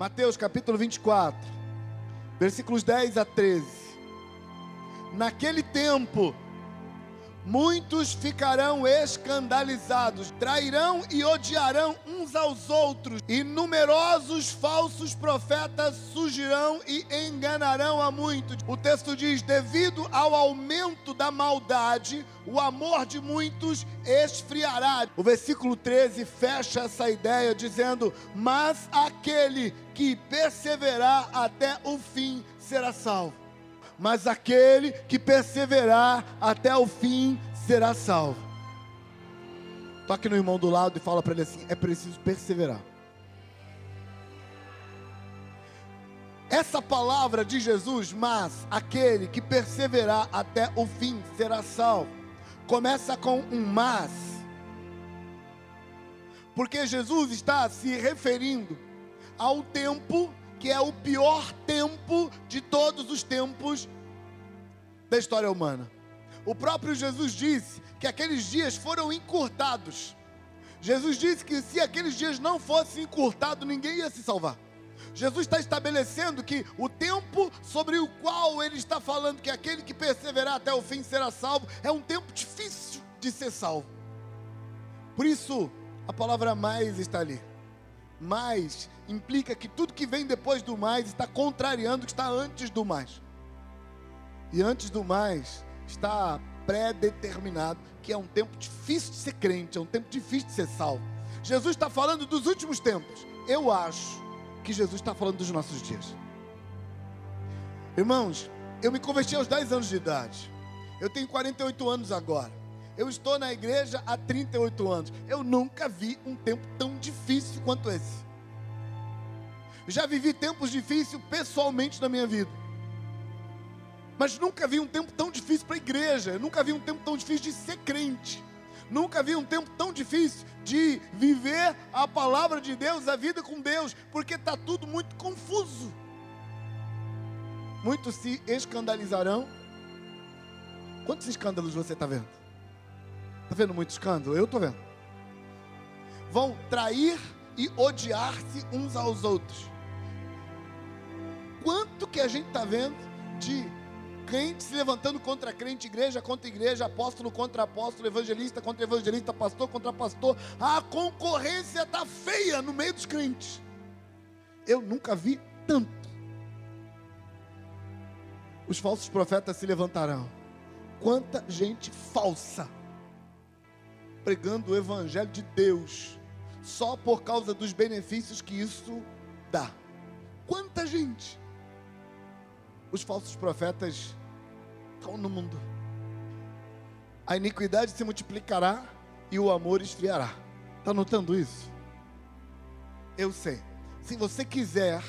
Mateus capítulo 24, versículos 10 a 13. Naquele tempo, Muitos ficarão escandalizados, trairão e odiarão uns aos outros, e numerosos falsos profetas surgirão e enganarão a muitos. O texto diz: devido ao aumento da maldade, o amor de muitos esfriará. O versículo 13 fecha essa ideia dizendo: Mas aquele que perseverar até o fim será salvo mas aquele que perseverar até o fim será salvo. Toque no irmão do lado e fala para ele assim: é preciso perseverar. Essa palavra de Jesus, mas aquele que perseverar até o fim será salvo, começa com um mas, porque Jesus está se referindo ao tempo que é o pior tempo de todos os tempos da história humana. O próprio Jesus disse que aqueles dias foram encurtados. Jesus disse que se aqueles dias não fossem encurtados, ninguém ia se salvar. Jesus está estabelecendo que o tempo sobre o qual ele está falando que aquele que perseverar até o fim será salvo é um tempo difícil de ser salvo. Por isso, a palavra mais está ali. Mais implica que tudo que vem depois do mais está contrariando o que está antes do mais. E antes do mais, está pré-determinado que é um tempo difícil de ser crente, é um tempo difícil de ser salvo. Jesus está falando dos últimos tempos. Eu acho que Jesus está falando dos nossos dias. Irmãos, eu me converti aos 10 anos de idade. Eu tenho 48 anos agora. Eu estou na igreja há 38 anos. Eu nunca vi um tempo tão difícil quanto esse. Já vivi tempos difíceis pessoalmente na minha vida. Mas nunca vi um tempo tão difícil para a igreja. Nunca vi um tempo tão difícil de ser crente. Nunca vi um tempo tão difícil de viver a palavra de Deus, a vida com Deus, porque está tudo muito confuso. Muitos se escandalizarão. Quantos escândalos você está vendo? Está vendo muito escândalo? Eu estou vendo. Vão trair e odiar-se uns aos outros. Quanto que a gente está vendo de crente se levantando contra crente, igreja contra igreja, apóstolo contra apóstolo, evangelista contra evangelista, pastor contra pastor. A concorrência está feia no meio dos crentes. Eu nunca vi tanto. Os falsos profetas se levantarão. Quanta gente falsa pregando o evangelho de Deus só por causa dos benefícios que isso dá. Quanta gente! Os falsos profetas estão no mundo. A iniquidade se multiplicará e o amor esfriará. Está notando isso? Eu sei. Se você quiser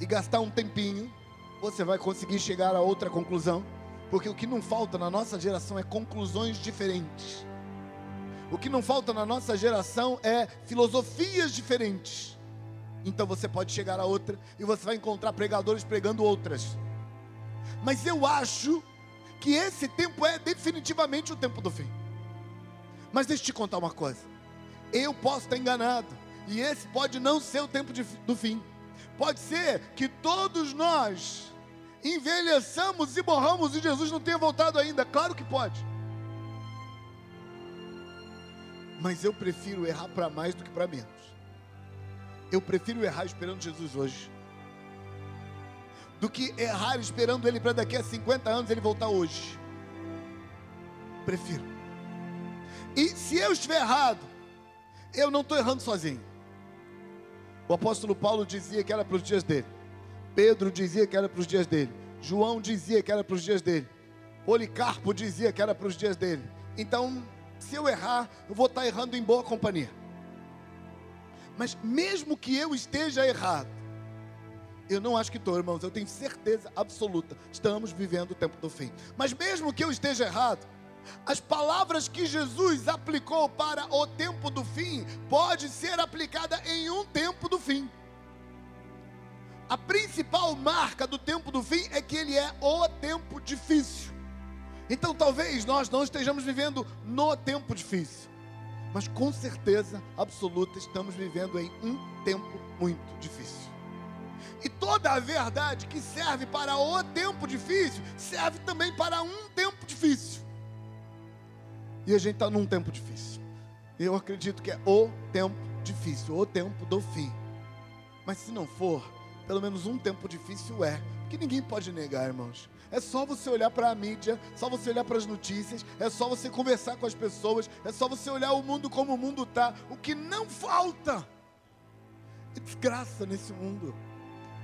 e gastar um tempinho, você vai conseguir chegar a outra conclusão. Porque o que não falta na nossa geração é conclusões diferentes. O que não falta na nossa geração é filosofias diferentes. Então você pode chegar a outra e você vai encontrar pregadores pregando outras. Mas eu acho que esse tempo é definitivamente o tempo do fim. Mas deixa eu te contar uma coisa. Eu posso estar enganado. E esse pode não ser o tempo de, do fim. Pode ser que todos nós envelheçamos e morramos e Jesus não tenha voltado ainda. Claro que pode. Mas eu prefiro errar para mais do que para menos. Eu prefiro errar esperando Jesus hoje do que errar esperando ele para daqui a 50 anos ele voltar hoje. Prefiro. E se eu estiver errado, eu não estou errando sozinho. O apóstolo Paulo dizia que era para os dias dele. Pedro dizia que era para os dias dele. João dizia que era para os dias dele. Policarpo dizia que era para os dias dele. Então, se eu errar, eu vou estar errando em boa companhia. Mas mesmo que eu esteja errado, eu não acho que estou, irmãos, eu tenho certeza absoluta. Estamos vivendo o tempo do fim. Mas mesmo que eu esteja errado, as palavras que Jesus aplicou para o tempo do fim pode ser aplicada em um tempo do fim. A principal marca do tempo do fim é que ele é o tempo difícil. Então talvez nós não estejamos vivendo no tempo difícil. Mas com certeza absoluta estamos vivendo em um tempo muito difícil. E toda a verdade que serve para o tempo difícil, serve também para um tempo difícil. E a gente está num tempo difícil. Eu acredito que é o tempo difícil, o tempo do fim. Mas se não for, pelo menos um tempo difícil é, que ninguém pode negar, irmãos. É só você olhar para a mídia, só você olhar para as notícias, é só você conversar com as pessoas, é só você olhar o mundo como o mundo está. O que não falta é desgraça nesse mundo.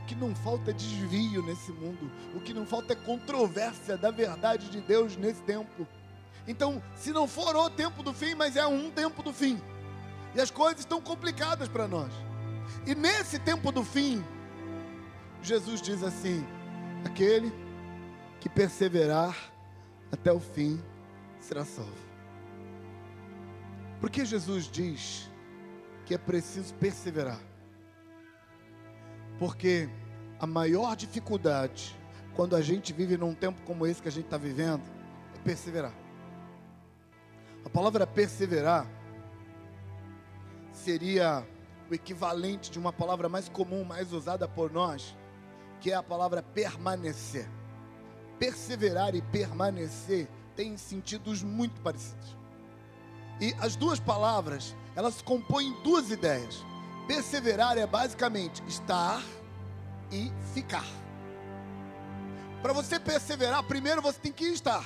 O que não falta é desvio nesse mundo. O que não falta é controvérsia da verdade de Deus nesse tempo. Então, se não for o tempo do fim, mas é um tempo do fim. E as coisas estão complicadas para nós. E nesse tempo do fim, Jesus diz assim: aquele que perseverar até o fim será salvo. Por que Jesus diz que é preciso perseverar? Porque a maior dificuldade, quando a gente vive num tempo como esse que a gente está vivendo, é perseverar. A palavra perseverar seria o equivalente de uma palavra mais comum, mais usada por nós, que é a palavra permanecer. Perseverar e permanecer têm sentidos muito parecidos. E as duas palavras, elas compõem duas ideias. Perseverar é basicamente estar e ficar. Para você perseverar, primeiro você tem que estar.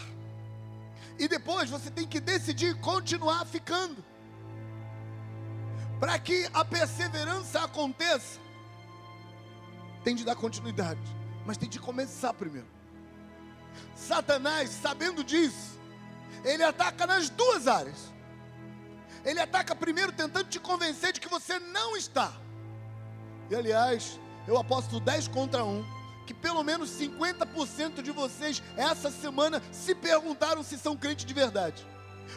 E depois você tem que decidir continuar ficando. Para que a perseverança aconteça, tem de dar continuidade, mas tem de começar primeiro. Satanás, sabendo disso, ele ataca nas duas áreas. Ele ataca primeiro tentando te convencer de que você não está. E aliás, eu aposto 10 contra 1 que pelo menos 50% de vocês essa semana se perguntaram se são crentes de verdade.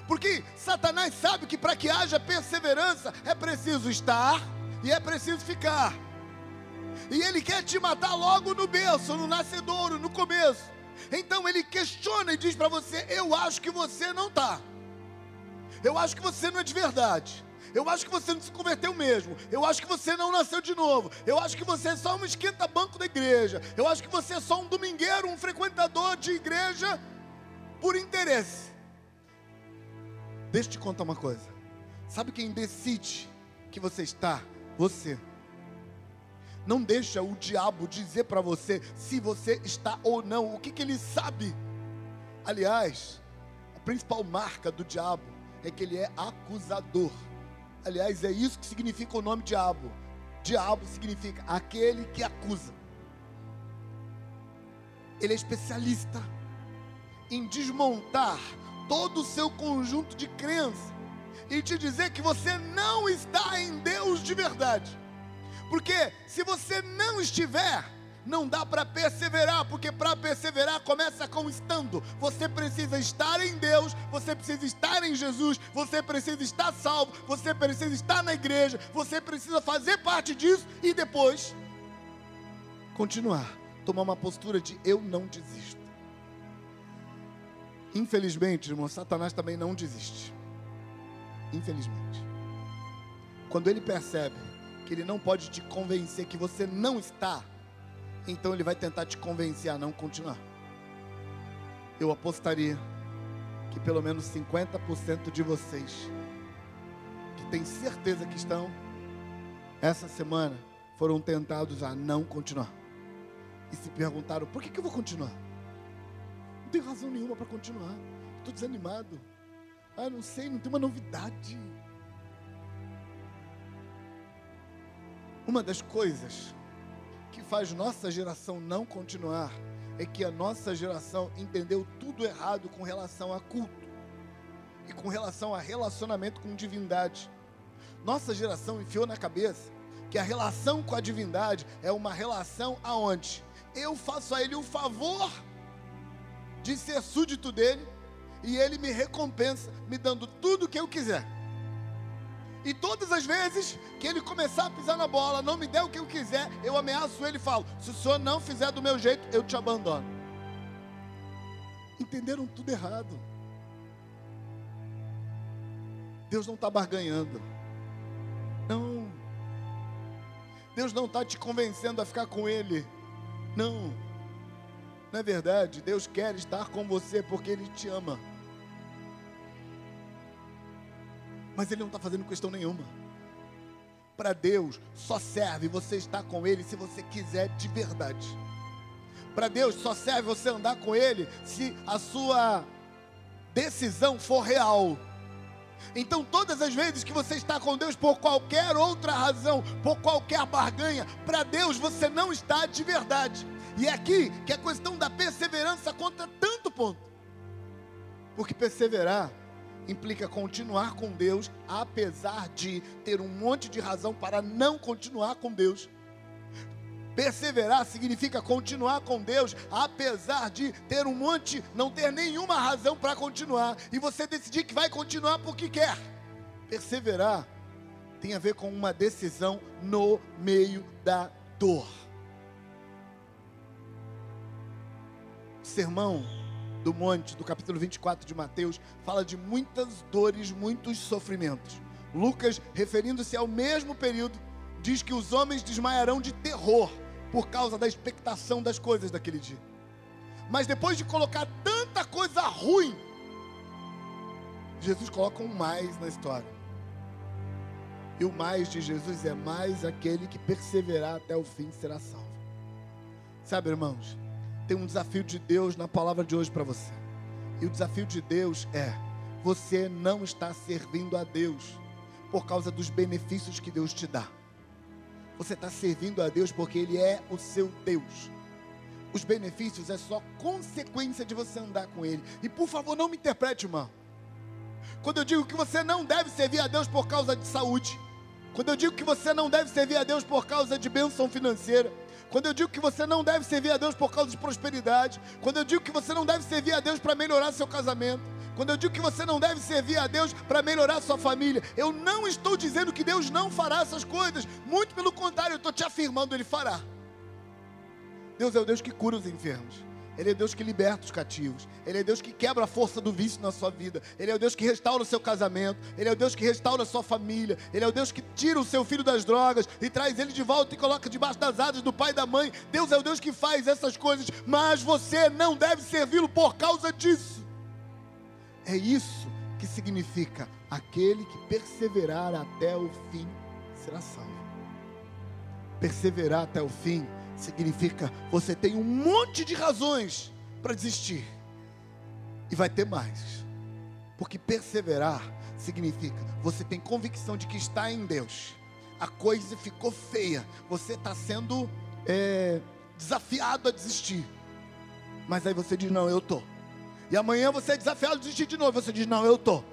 Porque Satanás sabe que para que haja perseverança é preciso estar e é preciso ficar. E ele quer te matar logo no berço, no nascedouro, no começo. Então ele questiona e diz para você: Eu acho que você não está. Eu acho que você não é de verdade. Eu acho que você não se converteu mesmo. Eu acho que você não nasceu de novo. Eu acho que você é só um esquenta-banco da igreja. Eu acho que você é só um domingueiro, um frequentador de igreja por interesse. Deixa eu te contar uma coisa. Sabe quem decide que você está? Você. Não deixa o diabo dizer para você se você está ou não. O que, que ele sabe? Aliás, a principal marca do diabo é que ele é acusador. Aliás, é isso que significa o nome diabo. Diabo significa aquele que acusa. Ele é especialista em desmontar todo o seu conjunto de crença e te dizer que você não está em Deus de verdade. Porque se você não estiver, não dá para perseverar, porque para perseverar começa com estando. Você precisa estar em Deus, você precisa estar em Jesus, você precisa estar salvo, você precisa estar na igreja, você precisa fazer parte disso e depois continuar, tomar uma postura de eu não desisto. Infelizmente, irmão, Satanás também não desiste. Infelizmente. Quando ele percebe que ele não pode te convencer que você não está, então ele vai tentar te convencer a não continuar. Eu apostaria que pelo menos 50% de vocês que têm certeza que estão essa semana foram tentados a não continuar. E se perguntaram: por que, que eu vou continuar? Não tenho razão nenhuma para continuar. Estou desanimado. Ah, não sei, não tem uma novidade. Uma das coisas faz nossa geração não continuar é que a nossa geração entendeu tudo errado com relação a culto e com relação a relacionamento com divindade. Nossa geração enfiou na cabeça que a relação com a divindade é uma relação aonde eu faço a ele o favor de ser súdito dele e ele me recompensa me dando tudo o que eu quiser. E todas as vezes que ele começar a pisar na bola, não me der o que eu quiser, eu ameaço ele e falo: se o senhor não fizer do meu jeito, eu te abandono. Entenderam tudo errado. Deus não está barganhando. Não. Deus não está te convencendo a ficar com Ele. Não. Não é verdade? Deus quer estar com você porque Ele te ama. Mas Ele não está fazendo questão nenhuma. Para Deus só serve você estar com Ele se você quiser de verdade. Para Deus só serve você andar com Ele se a sua decisão for real. Então, todas as vezes que você está com Deus por qualquer outra razão, por qualquer barganha, para Deus você não está de verdade. E é aqui que a questão da perseverança conta tanto ponto. Porque perseverar implica continuar com Deus, apesar de ter um monte de razão para não continuar com Deus. Perseverar significa continuar com Deus, apesar de ter um monte, não ter nenhuma razão para continuar, e você decidir que vai continuar porque quer. Perseverar tem a ver com uma decisão no meio da dor. Sermão do monte, do capítulo 24 de Mateus, fala de muitas dores, muitos sofrimentos. Lucas, referindo-se ao mesmo período, diz que os homens desmaiarão de terror por causa da expectação das coisas daquele dia. Mas depois de colocar tanta coisa ruim, Jesus coloca um mais na história. E o mais de Jesus é mais aquele que perseverar até o fim será salvo. Sabe, irmãos, tem um desafio de Deus na palavra de hoje para você. E o desafio de Deus é: você não está servindo a Deus por causa dos benefícios que Deus te dá. Você está servindo a Deus porque Ele é o seu Deus. Os benefícios é só consequência de você andar com Ele. E por favor, não me interprete, irmão. Quando eu digo que você não deve servir a Deus por causa de saúde, quando eu digo que você não deve servir a Deus por causa de bênção financeira, quando eu digo que você não deve servir a Deus por causa de prosperidade, quando eu digo que você não deve servir a Deus para melhorar seu casamento, quando eu digo que você não deve servir a Deus para melhorar sua família, eu não estou dizendo que Deus não fará essas coisas, muito pelo contrário, eu estou te afirmando, Ele fará. Deus é o Deus que cura os enfermos. Ele é Deus que liberta os cativos. Ele é Deus que quebra a força do vício na sua vida. Ele é o Deus que restaura o seu casamento. Ele é o Deus que restaura a sua família. Ele é o Deus que tira o seu filho das drogas e traz ele de volta e coloca debaixo das asas do pai e da mãe. Deus é o Deus que faz essas coisas, mas você não deve servi-lo por causa disso. É isso que significa aquele que perseverar até o fim será salvo. Perseverar até o fim significa você tem um monte de razões para desistir. E vai ter mais. Porque perseverar significa você tem convicção de que está em Deus. A coisa ficou feia. Você está sendo é, desafiado a desistir. Mas aí você diz: Não, eu estou. E amanhã você é desafiado a desistir de novo. Você diz: Não, eu estou.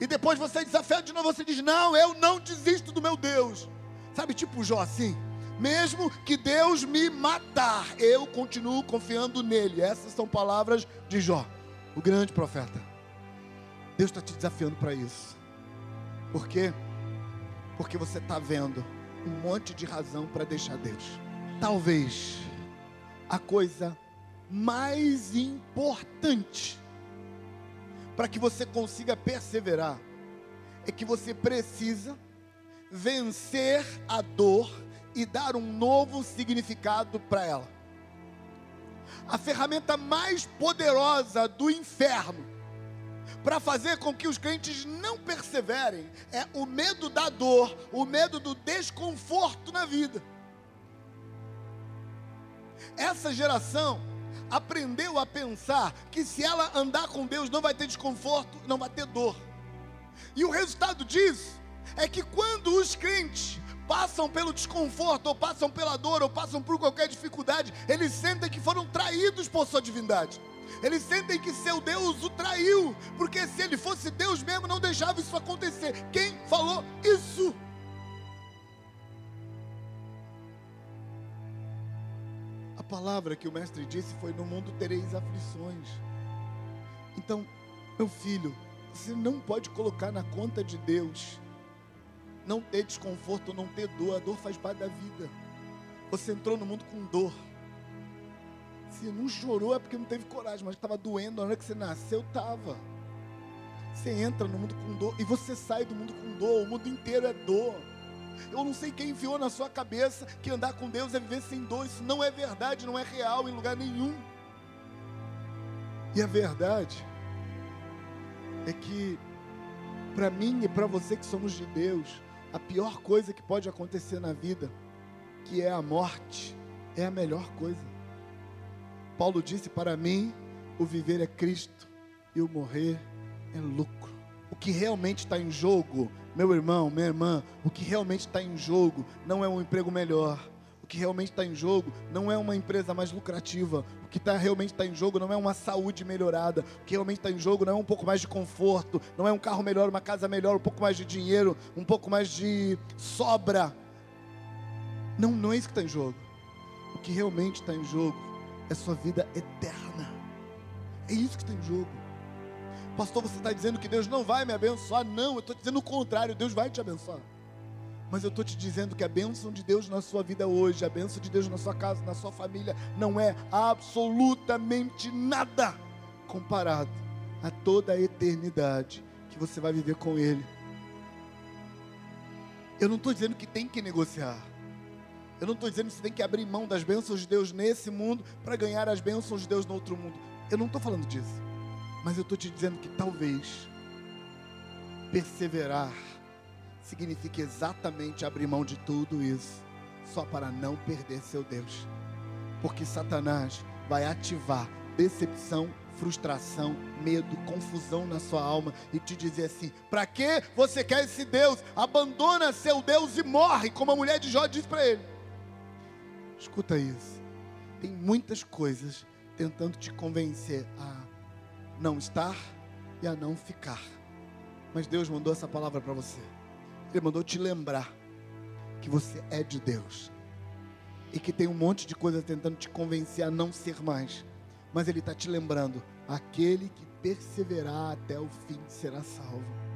E depois você é desafiado de novo. Você diz: Não, eu não desisto do meu Deus. Sabe, tipo Jó assim? Mesmo que Deus me matar, eu continuo confiando nele. Essas são palavras de Jó, o grande profeta. Deus está te desafiando para isso. Por quê? Porque você está vendo um monte de razão para deixar Deus. Talvez a coisa mais importante para que você consiga perseverar é que você precisa vencer a dor e dar um novo significado para ela. A ferramenta mais poderosa do inferno para fazer com que os crentes não perseverem é o medo da dor, o medo do desconforto na vida. Essa geração aprendeu a pensar que se ela andar com Deus não vai ter desconforto, não vai ter dor. E o resultado disso é que quando os crentes passam pelo desconforto, ou passam pela dor, ou passam por qualquer dificuldade, eles sentem que foram traídos por sua divindade. Eles sentem que seu Deus o traiu, porque se ele fosse Deus mesmo, não deixava isso acontecer. Quem falou isso? A palavra que o mestre disse foi: No mundo tereis aflições. Então, meu filho, você não pode colocar na conta de Deus não ter desconforto, não ter dor. A dor faz parte da vida. Você entrou no mundo com dor. Se não chorou é porque não teve coragem, mas estava doendo na hora que você nasceu, estava. Você entra no mundo com dor e você sai do mundo com dor. O mundo inteiro é dor. Eu não sei quem enfiou na sua cabeça que andar com Deus é viver sem dor. Isso não é verdade, não é real em lugar nenhum. E a verdade é que, para mim e para você que somos de Deus, a pior coisa que pode acontecer na vida, que é a morte, é a melhor coisa. Paulo disse: Para mim, o viver é Cristo e o morrer é lucro. O que realmente está em jogo, meu irmão, minha irmã, o que realmente está em jogo não é um emprego melhor. Que realmente está em jogo não é uma empresa mais lucrativa. O que tá, realmente está em jogo não é uma saúde melhorada. O que realmente está em jogo não é um pouco mais de conforto. Não é um carro melhor, uma casa melhor, um pouco mais de dinheiro, um pouco mais de sobra. Não, não é isso que está em jogo. O que realmente está em jogo é sua vida eterna. É isso que está em jogo. Pastor, você está dizendo que Deus não vai me abençoar? Não, eu estou dizendo o contrário, Deus vai te abençoar. Mas eu estou te dizendo que a bênção de Deus na sua vida hoje, a bênção de Deus na sua casa, na sua família, não é absolutamente nada comparado a toda a eternidade que você vai viver com Ele. Eu não estou dizendo que tem que negociar. Eu não estou dizendo que você tem que abrir mão das bênçãos de Deus nesse mundo para ganhar as bênçãos de Deus no outro mundo. Eu não estou falando disso. Mas eu estou te dizendo que talvez perseverar significa exatamente abrir mão de tudo isso, só para não perder seu Deus. Porque Satanás vai ativar decepção, frustração, medo, confusão na sua alma e te dizer assim: para que você quer esse Deus? Abandona seu Deus e morre, como a mulher de Jó disse para ele. Escuta isso. Tem muitas coisas tentando te convencer a não estar e a não ficar. Mas Deus mandou essa palavra para você. Ele mandou te lembrar que você é de Deus. E que tem um monte de coisa tentando te convencer a não ser mais. Mas Ele está te lembrando: aquele que perseverar até o fim será salvo.